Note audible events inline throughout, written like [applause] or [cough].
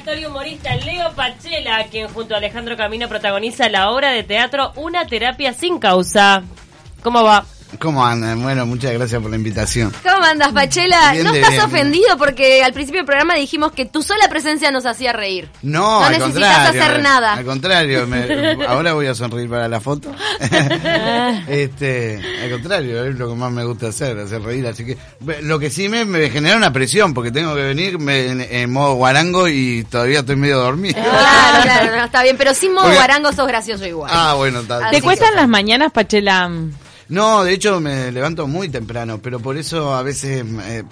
actor y humorista Leo Pachela, quien junto a Alejandro Camino protagoniza la obra de teatro Una terapia sin causa. ¿Cómo va? ¿Cómo andan? Bueno, muchas gracias por la invitación. ¿Cómo andas, Pachela? Bien ¿No estás bien. ofendido porque al principio del programa dijimos que tu sola presencia nos hacía reír? No, No al necesitas contrario. hacer nada. Al contrario, me- [laughs] ahora voy a sonreír para la foto. este, al contrario, es lo que más me gusta hacer, hacer reír. Así que lo que sí me, me genera una presión porque tengo que venir me- en, en modo guarango y todavía estoy medio dormido. Claro, claro, no, [laughs] está bien, pero sin modo Porque- guarango sos gracioso igual. Ah, bueno, está. Así ¿Te cuestan las mañanas, Pachela? No, de hecho me levanto muy temprano, pero por eso a veces, eh,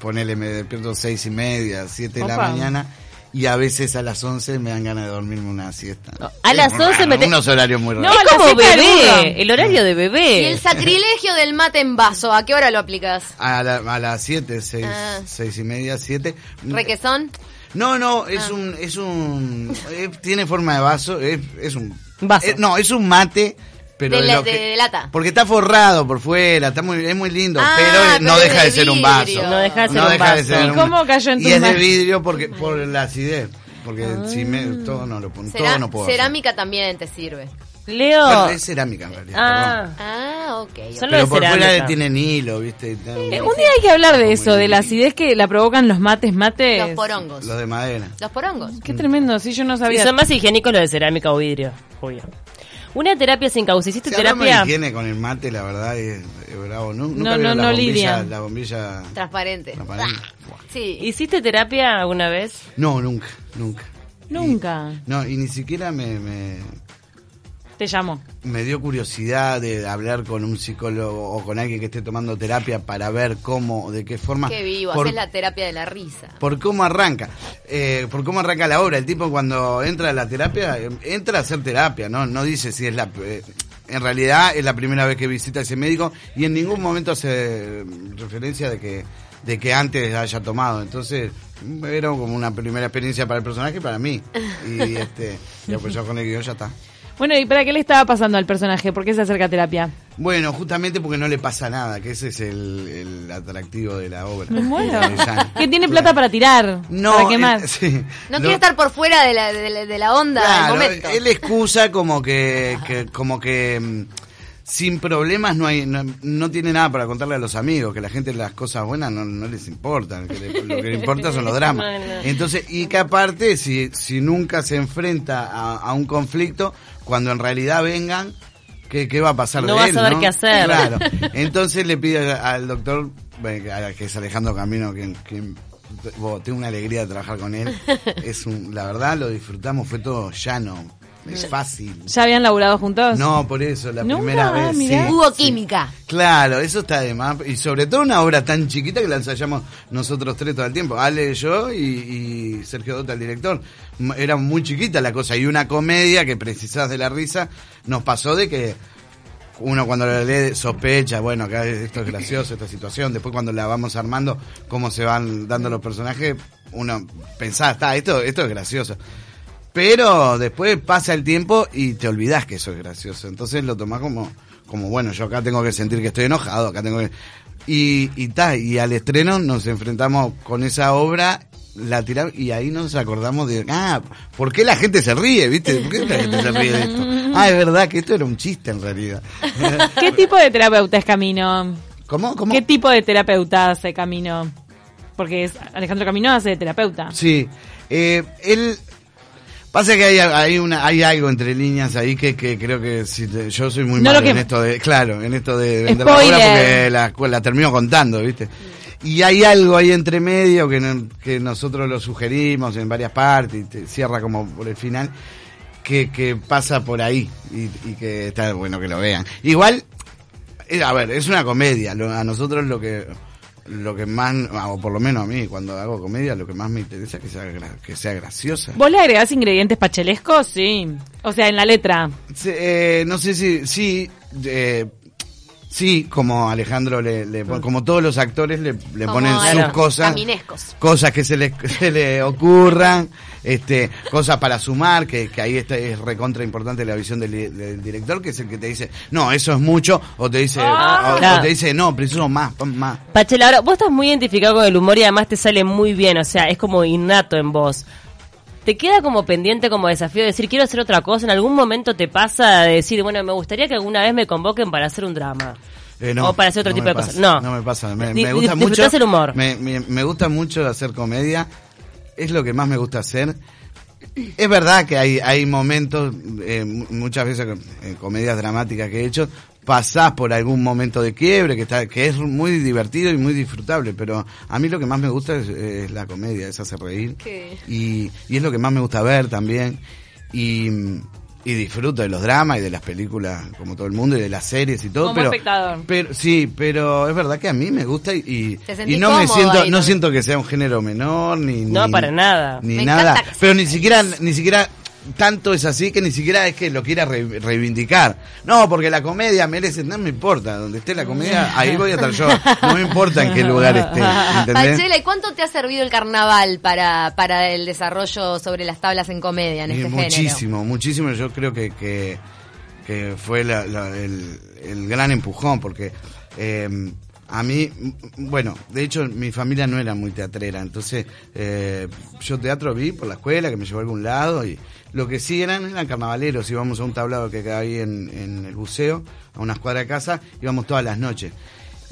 ponele, me despierto seis y media, siete de la mañana, y a veces a las once me dan ganas de dormirme una siesta. a las Es muy 11 raro, me te- Unos horarios muy No, raros. es la como bebé, el horario de Y bebé. el sacrilegio del mate en vaso, ¿a qué hora lo aplicas? A, la- a las siete, seis, Ah. seis y media, siete. ¿Requesón? No, no, Ah. es un, es un, eh, tiene forma de vaso, es, es un, Vaso. eh, no, es un mate, pero De la- lo que- de lata. porque está forrado por fuera, está muy, es muy lindo, Ah, pero no pero deja de de ser un vaso. No deja de ser No un deja de vaso. ser ¿Y un- cómo cayó en Y tu es de vidrio porque por la acidez, porque si me, todo no lo pongo, todo no puedo. hacer. cerámica también te sirve. Leo. Bueno, es cerámica en realidad. perdón. ah, Ah, ok. ok. Solo Pero por fuera cerámica. tienen hilo, ¿viste? Y. Eh, un día hay que hablar de eso, de la acidez que la provocan los mates, mates. Los porongos. Los de madera. Los porongos. Qué tremendo, sí, yo no Y sabía. son más higiénicos los de cerámica o vidrio. Obvio. Una terapia sin causa. ¿Hiciste Si terapia? higiene con el mate, la verdad es, es bravo. Nu- Nunca No, vieron no, la no bombilla, lidia. La bombilla Transparente. transparente. Buah. Sí. ¿Hiciste terapia alguna vez? No, nunca, nunca. Nunca. Y- no, y ni siquiera me, me, Te llamo. me dio curiosidad de hablar con un psicólogo o con alguien que esté tomando terapia para ver cómo, de qué forma. Qué vivo, por, haces la terapia de la risa. por cómo arranca, eh, por cómo arranca la obra. El tipo cuando entra a la terapia, eh, entra a hacer terapia, ¿no? No dice si es la... eh, en realidad es la primera vez que visita a ese médico y en ningún momento hace referencia de que de que antes haya tomado. Entonces, era como una primera experiencia para el personaje y para mí. Y este, [laughs] ya pues yo con el guion ya está. Bueno, ¿y para qué le estaba pasando al personaje? ¿Por qué se acerca a terapia? Bueno, justamente porque no le pasa nada, que ese es el, el atractivo de la obra. Me muero. Que tiene plata para tirar. No, ¿Para qué más? eh, sí. No Lo- quiere estar por fuera de la, de la, de la onda Claro, del momento. él excusa como que, que- como que mm, sin problemas no hay no, no tiene nada para contarle a los amigos, que la gente las cosas buenas no, no les importan, que le- lo que le importa son los [laughs] dramas. Entonces, y que aparte, si, si nunca se enfrenta a, a un conflicto, cuando en realidad vengan, ¿qué, qué va a pasar No de va a saber qué hacer. Claro. [laughs] Entonces le pide al doctor, bueno, que- es Alejandro Camino, que, que bueno, tengo una alegría de trabajar con él. [laughs] Es un, la verdad lo disfrutamos, fue todo llano, es fácil. ¿Ya habían laburado juntos? No, por eso, la Nunca, primera vez. mirá. sí, Hubo sí. química. Claro, eso está de más. Y sobre todo una obra tan chiquita que la ensayamos nosotros tres todo el tiempo. Ale, yo y, y Sergio Dota, el director. Era muy chiquita la cosa. Y una comedia que precisás de la risa nos pasó de que uno cuando la lee sospecha, bueno, acá esto es gracioso, esta situación. Después cuando la vamos armando, cómo se van dando los personajes, uno pensaba, está, esto, esto es gracioso. Pero después pasa el tiempo y te olvidas que eso es gracioso. Entonces lo tomás como, como bueno, yo acá tengo que sentir que estoy enojado, acá tengo que... Y, y ta, y al estreno nos enfrentamos con esa obra, la tiramos, y ahí nos acordamos de, ah, ¿por qué la gente se ríe, viste? ¿Por qué la gente se ríe de esto? Ah, es verdad que esto era un chiste en realidad. [laughs] ¿Qué tipo de terapeuta es Camino? ¿Cómo? ¿Cómo? ¿Qué tipo de terapeuta hace Camino? Porque es Alejandro Camino hace de terapeuta. Sí, eh, él pasa que hay, hay una hay algo entre líneas ahí que, que creo que si te- yo soy muy No malo que- en esto de claro en esto de vender la porque la, la termino contando, viste. Y hay algo ahí entre medio que, no- que nosotros lo sugerimos en varias partes y te cierra como por el final que, que pasa por ahí y, y que está bueno que lo vean. Igual eh, a ver, es una comedia. Lo- a nosotros lo que lo que más, o por lo menos a mí, cuando hago comedia, lo que más me interesa es que sea, que sea graciosa. ¿Vos le agregás ingredientes pachelescos? Sí. O sea, en la letra. Sí, eh, no sé si, sí, eh, sí, como Alejandro le, le pon- como todos los actores le, le ponen Claro. sus cosas, Caminescos. cosas que se le, [laughs] se le ocurran, este, cosas para sumar, que, que ahí está, es recontra importante la visión del, del director, que es el que te dice, no, eso es mucho, o te dice, Ah. o- te dice, no, preciso más, más. Pachela, ahora vos estás muy identificado con el humor y además te sale muy bien, o sea, es como innato en vos. ¿Te queda como pendiente, como desafío de decir quiero hacer otra cosa? ¿En algún momento te pasa de decir, bueno, me gustaría que alguna vez me convoquen para hacer un drama? Eh, no, o para hacer otro no tipo de pasa, cosas. No. No me pasa. Me, gusta mucho. el humor. Me, me- me gusta mucho hacer comedia. Es lo que más me gusta hacer. Es verdad que hay, hay momentos, eh, mu- muchas veces en comedias dramáticas que he hecho, pasás por algún momento de quiebre que está, que es muy divertido y muy disfrutable, pero a mí lo que más me gusta es, es la comedia, es hacer reír. Y, y es lo que más me gusta ver también. Y, y disfruto de los dramas y de las películas como todo el mundo y de las series y todo. Como pero, espectador. pero sí, pero es verdad que a mí me gusta y, y, no me siento, ahí no siento que sea un género menor ni No, ni- para nada. ni Me nada. Pero ni siquiera, ni siquiera tanto es así que ni siquiera es que lo quiera re- reivindicar. No, porque la comedia merece, no me importa, donde esté la comedia, ahí voy a estar yo. No me importa en qué lugar esté, ¿entendés? Pachela, ¿y cuánto te ha servido el carnaval para, para el desarrollo sobre las tablas en comedia en Y este género? muchísimo, muchísimo. Yo creo que, que, que fue la- la- el, el gran empujón, porque eh, a mí, bueno, de hecho mi familia no era muy teatrera, entonces eh, yo teatro vi por la escuela, que me llevó a algún lado, y lo que sí eran eran carnavaleros, íbamos a un tablado que quedaba ahí en, en el buceo, a una escuadra de casa, íbamos todas las noches.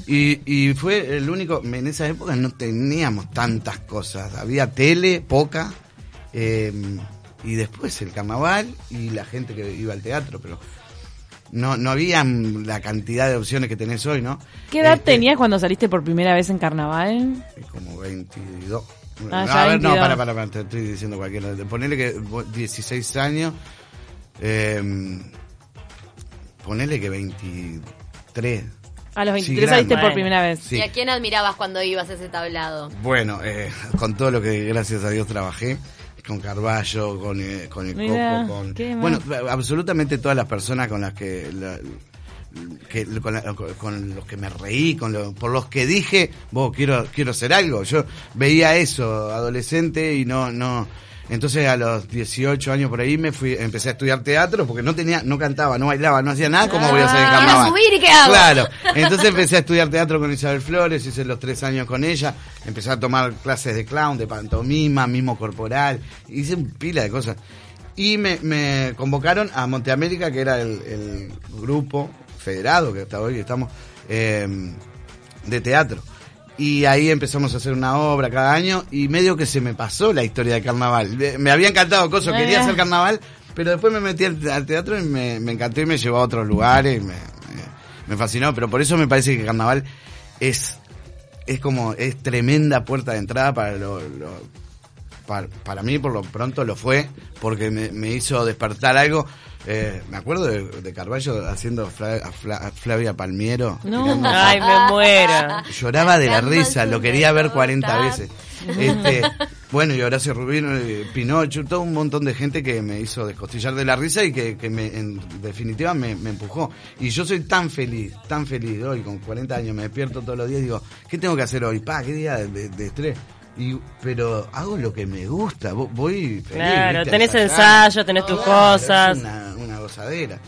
Y, y fue el único, en esa época no teníamos tantas cosas, había tele, poca, eh, y después el carnaval y la gente que iba al teatro, pero no, no había la cantidad de opciones que tenés hoy, ¿no? ¿Qué edad Este, tenías cuando saliste por primera vez en carnaval? Como 22. Ah, a ver, no, 22. para, para, para, te estoy diciendo cualquiera. Ponele que vos, 16 años, eh, ponele que 23. A los Sí, 23 saliste por primera vez. Sí. ¿Y a quién admirabas cuando ibas a ese tablado? Bueno, eh, [laughs] con todo lo que gracias a Dios trabajé, con Carballo, con, eh, con el Mirá, Coco, con... Bueno, absolutamente todas las personas con las que... la- que con, la- con los que me reí, con lo- por los que dije, vos quiero quiero hacer algo. Yo veía eso adolescente y no no entonces a los 18 años por ahí me fui empecé a estudiar teatro porque no tenía no cantaba, no bailaba, no hacía nada, ¿cómo voy a hacer en Ah, carnaval? subir y qué hago. Claro. Entonces empecé a estudiar teatro con Isabel Flores, hice los tres años con ella, empecé a tomar clases de clown, de pantomima, mismo corporal, hice un pila de cosas. Y me, me convocaron a Monteamérica, que era el, el grupo federado, que hasta hoy estamos, eh, de teatro. Y ahí empezamos a hacer una obra cada año y medio que se me pasó la historia de carnaval. Me- había encantado cosas, quería Ah. hacer carnaval, pero después me metí al, al teatro y me, me encantó y me llevó a otros lugares, me, me- me fascinó, pero por eso me parece que carnaval es, es como, es tremenda puerta de entrada para lo, lo- para, para mí por lo pronto lo fue, porque me, me hizo despertar algo. Eh, me acuerdo de, de Carballo haciendo Fla- a Fla- a Flavia Palmiero. No. Ay, me muero. Lloraba de la risa, lo quería ver mejor 40 tap. veces. Este, bueno, y Horacio Rubino, Pinocho, todo un montón de gente que me hizo descostillar de la risa y que, que me, en definitiva me, me empujó. Y yo soy tan feliz, tan feliz hoy, con 40 años, me despierto todos los días y digo, ¿qué tengo que hacer hoy? Pa, qué día de, de- de estrés. Y, pero hago lo que me gusta, vo- voy feliz. Claro, ¿viste? tenés ensayo, tenés tus Claro, cosas. Es una, una gozadera.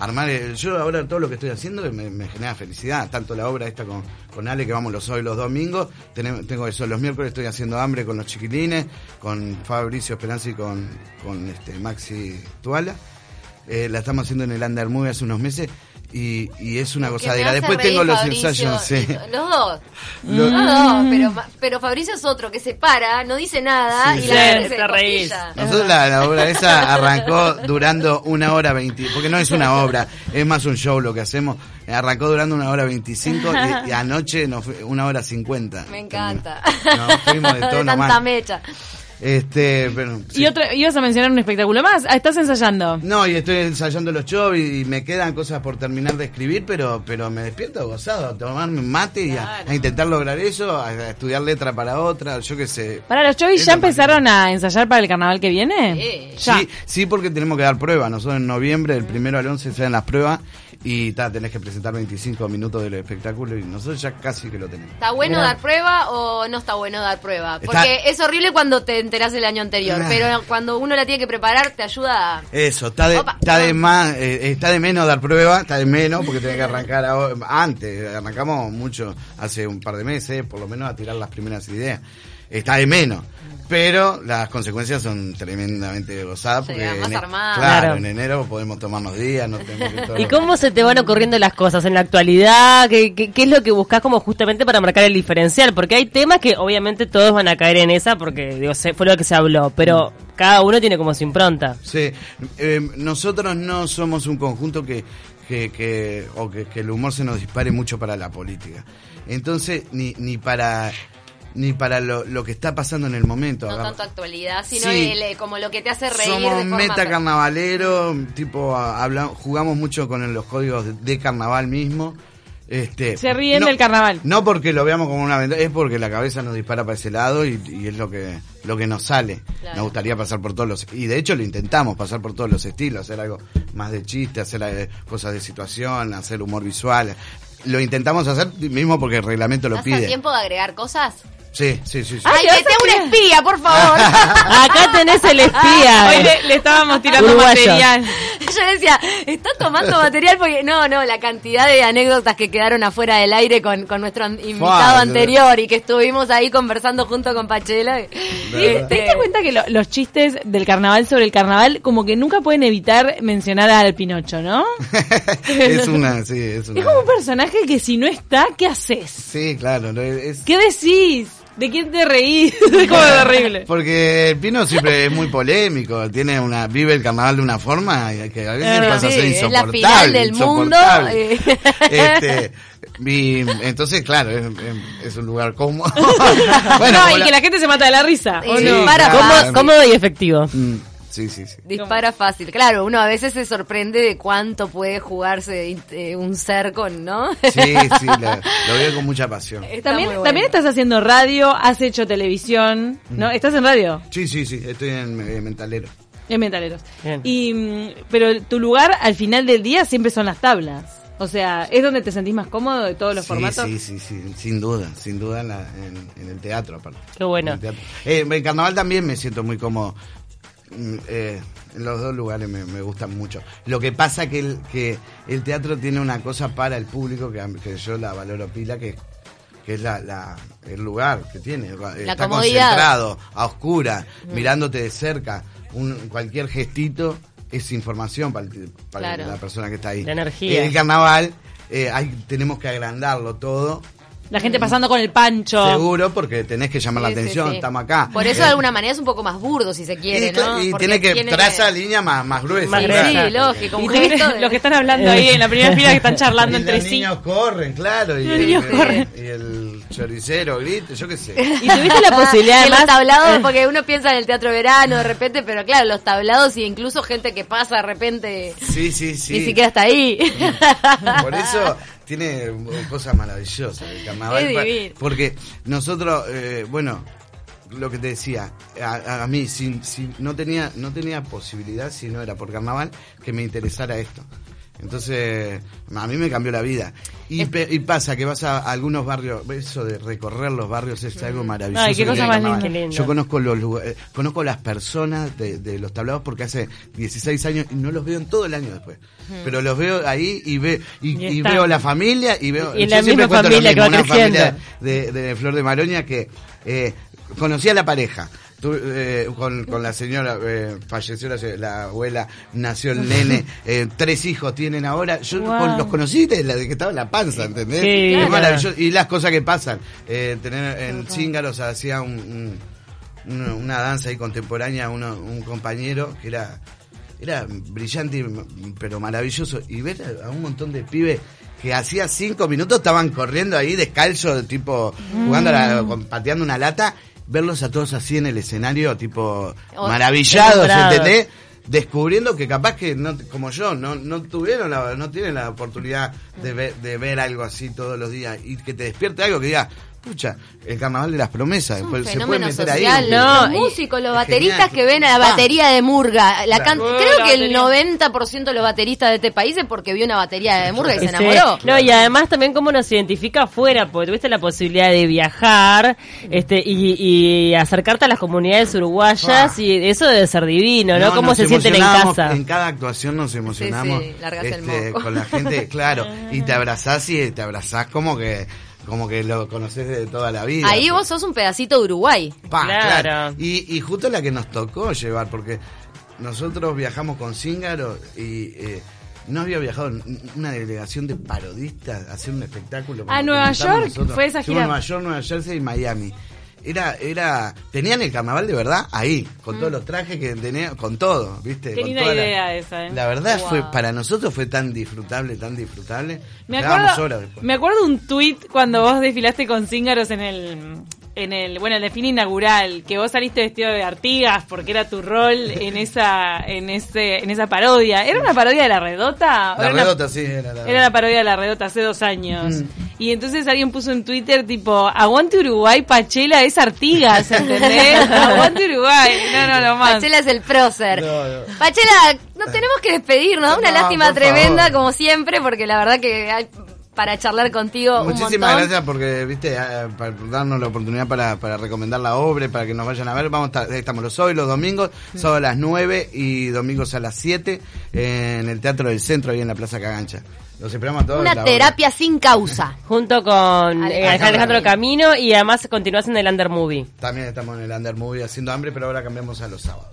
Armar, el- yo ahora todo lo que estoy haciendo me, me genera felicidad, tanto la obra esta con, con Ale que vamos los hoy los domingos, tenemos, tengo eso, los miércoles estoy haciendo hambre con los chiquilines, con Fabricio Esperanza y con, con este Maxi Tuala, Eh, la estamos haciendo en el Under Movie hace unos meses y, y es una gozadera. Después tengo los Fabricio, ensayos, sí. Los dos. [laughs] Lo- Los dos, pero, pero Fabricio es otro que se para, no dice nada Sí, y sí. la se reís. Nosotros la, la obra esa [laughs] arrancó durando una hora veinte, porque no es una obra, es más un show lo que hacemos. Arrancó durando una hora veinticinco y, y [laughs] anoche nos fue una hora cincuenta. Me encanta. Nos fuimos de tono tanta mal. mecha. Este, pero, sí. Y otra, ibas a mencionar un espectáculo más. Ah, estás ensayando. No, y estoy ensayando los shows y, y me quedan cosas por terminar de escribir, pero pero me despierto gozado, a tomarme un mate y a, Claro. a intentar lograr eso, a, a estudiar letra para otra, yo qué sé. Para los chovis, Es ¿ya empezaron a ensayar para el carnaval que viene? Sí. Ya. Sí, sí, porque tenemos que dar pruebas. Nosotros en noviembre, del primero al 11, se dan las pruebas y ta, tenés que presentar 25 minutos del espectáculo y nosotros ya casi que lo tenemos. ¿Está bueno dar prueba o no está bueno dar prueba? Está- Porque es horrible cuando te enterás el año anterior, Ah. pero cuando uno la tiene que preparar te ayuda a... Eso, está de, Opa. está de más, eh, está de menos dar prueba, está de menos porque tenés que arrancar ahora- antes, arrancamos mucho hace un par de meses, por lo menos a tirar las primeras ideas. Está de menos. Pero las consecuencias son tremendamente gozadas porque Llega más en, e- armada. claro, Claro. en enero podemos tomarnos días, no tenemos que [laughs] todo- ¿Y cómo se te van ocurriendo las cosas en la actualidad? ¿Qué, qué, qué es lo que buscas como justamente para marcar el diferencial? Porque hay temas que obviamente todos van a caer en esa porque digo, se- fue lo que se habló, pero cada uno tiene como su impronta. Sí, eh, nosotros no somos un conjunto que, que, que- o que, que el humor se nos dispare mucho para la política. Entonces, ni, ni para ni para lo, lo que está pasando en el momento. No tanto actualidad, sino Sí. el, eh, como lo que te hace reír Somos de forma... meta carnavalero, tipo a- habla- jugamos mucho con el- los códigos de, de carnaval mismo. Este, Se ríen no- del carnaval. No porque lo veamos como una ventaja, es porque la cabeza nos dispara para ese lado y, y es lo que lo que nos sale. Claro. Nos gustaría pasar por todos los y de hecho lo intentamos pasar por todos los estilos, hacer algo más de chiste, hacer eh, cosas de situación, hacer humor visual. Lo intentamos hacer mismo porque el reglamento lo ¿Estás a pide. tiempo de agregar cosas? Sí, sí, sí. sí. ¡Ay, ¿te vas mete un espía, por favor! [laughs] Acá tenés el [laughs] Hoy espía. le, le estábamos tirando Uruguayo. material. [laughs] Yo decía, está tomando material porque no, no, la cantidad de anécdotas que quedaron afuera del aire con, con nuestro invitado Fua, anterior y que estuvimos ahí conversando junto con Pachela. verdad. ¿Te diste cuenta que lo- los chistes del carnaval sobre el carnaval como que nunca pueden evitar mencionar al Pinocho, ¿no? es una, sí, es una. Es como un personaje que si no está, ¿qué haces? Sí, claro, no, es ¿Qué decís? ¿De quién te reís? [laughs] es como horrible. porque el Pino siempre es muy polémico, tiene una vive el carnaval de una forma que a veces pasa a ser Sí, es la insoportable. final del mundo, insoportable. eh. Este, y entonces claro, es, es un lugar cómodo. [laughs] bueno, no, y la- que la gente se mata de la risa. ¿o Sí, no? para claro. fácil. Cómodo, cómodo y efectivo. Mm, sí, sí, sí. Dispara fácil. Claro, uno a veces se sorprende de cuánto puede jugarse eh, un ser con, ¿no? Sí, sí, lo, lo veo con mucha pasión. Está También, bueno. también estás haciendo radio, has hecho televisión, ¿no? ¿Estás en radio? Sí, sí, sí, estoy en eh, Mentalero. En Mentaleros. Bien. Y, mm, pero tu lugar al final del día siempre son las tablas. O sea, ¿es donde te sentís más cómodo de todos los sí, formatos? Sí, sí, sí, sin duda, sin duda en, la- en- en el teatro aparte. Qué bueno. En el. Eh, en carnaval también me siento muy cómodo. Mm, eh, en los dos lugares me, me gustan mucho. Lo que pasa que el, que el teatro tiene una cosa para el público que, a- que yo la valoro pila, que, que es la, la- el lugar que tiene. Está comodidad. concentrado, a oscura, mirándote de cerca. Un, cualquier gestito es información para, el- para Claro. la persona que está ahí. La energía. En el carnaval eh, hay, tenemos que agrandarlo todo. La gente pasando con el pancho. Seguro, porque tenés que llamar la Sí, sí, atención, sí. estamos acá. Por eso Eh, de alguna manera es un poco más burdo, si se quiere, y, ¿no? y Porque tiene que traza línea más, más gruesa. Más Sí, gruesa. sí, lógico, Y tenés gesto de- los que están hablando ahí en la primera fila que están charlando y entre los sí. niños corren, claro. Y, Los niños y- corren. y el choricero grita, yo qué sé. [laughs] Y tuviste la posibilidad En los además... tablados, porque uno piensa en el teatro de verano de repente, pero claro, los tablados y incluso gente que pasa de repente Sí, sí, sí. ni siquiera está ahí. Por eso tiene cosas maravillosas el carnaval. Porque nosotros, eh, bueno, lo que te decía, a, a mí si, si no tenía no tenía posibilidad, si no era por carnaval, que me interesara esto. Entonces, a mí me cambió la vida. Y, pe- y pasa que vas a algunos barrios, eso de recorrer los barrios es algo maravilloso. Ay, qué que cosa más linda. Qué lindo. Yo conozco los lugares, conozco las personas de, de los tablados porque hace 16 años y no los veo en todo el año después. Pero los veo ahí y, ve, y, Y y veo la familia y veo Y la misma familia que mismo, va una familia creciendo. de, de Flor de Maroña que eh, conocía a la pareja. Tu- eh, con, con la señora, eh, falleció la, la abuela, nació el nene, [laughs] eh, tres hijos tienen ahora. Yo Wow. con- los conocí de la de que estaba en la panza, ¿entendés? Sí, es maravilloso. Y las cosas que pasan. Eh, tener en Cíngaros hacía un, un- una, danza ahí contemporánea, uno, un compañero que era era brillante, pero maravilloso. Y ver a, un montón de pibes que hacía cinco minutos estaban corriendo ahí descalzo, tipo jugando, a la- con- pateando una lata, verlos a todos así en el escenario, tipo maravillados. ¿entendés? Descubriendo que capaz que no, como yo, no, no tuvieron la, no tienen la oportunidad de ver, de ver algo así todos los días y que te despierte algo que diga, pucha, el carnaval de las promesas, Es un se puede meter social. ahí. No, los músicos, los bateristas genial. que ven a la Ah. batería de Murga. La can- Claro. Creo La que el batería. 90% de los bateristas de este país es porque vio una batería de Murga y se Sí. enamoró. No, y además también cómo nos identifica afuera, porque tuviste la posibilidad de viajar este y, y acercarte a las comunidades uruguayas Ah. y eso debe ser divino, ¿no? cómo se sienten en casa. En cada actuación nos emocionamos sí, el este, moco. con la gente, claro, y te [laughs] abrazás y te abrazás como que como que lo conoces de toda la vida. Ahí vos sos un pedacito de Uruguay. Pa, Claro. Y, y justo la que nos tocó llevar, porque nosotros viajamos con Cíngaro y eh, no había viajado una delegación de parodistas a hacer un espectáculo. ¿A Nueva York? ¿Fue esa Fuimos gira? a Nueva York, Nueva Jersey y Miami. Era, era, tenían el carnaval de verdad ahí, con todos los trajes que tenían, con todo, ¿viste? Mm. Qué Con linda toda la- idea esa, ¿eh? La verdad Wow. fue, para nosotros fue tan disfrutable, tan disfrutable. Me acuerdo, horas después. me acuerdo un tuit cuando vos desfilaste con cíngaros en el en el bueno el desfile inaugural que vos saliste vestido de Artigas porque era tu rol en esa en ese en esa parodia era una parodia de la redota ¿O La una- redota, sí, era la era la parodia de la redota hace dos años y entonces alguien puso en Twitter tipo aguante Uruguay Pachela es Artigas ¿entendés? [laughs] aguante Uruguay no no no más Pachela es el prócer. No, no. Pachela, nos tenemos que despedir, nos da una No, lástima tremenda favor. como siempre, porque la verdad que hay para charlar contigo un Muchísimas montón. gracias porque, viste, eh, para darnos la oportunidad para, para recomendar la obra, para que nos vayan a ver. Vamos a estar- estamos los hoy, los domingos, sábado a las 9 y domingos a las 7 en el Teatro del Centro, ahí en la Plaza Cagancha. Los esperamos a todos. Una obra. terapia sin causa. [laughs] Junto con Alejandro eh, Alejandro Camino. Camino y además continúas en el Under Movie. También estamos en el Under Movie haciendo hambre, pero ahora cambiamos a los sábados.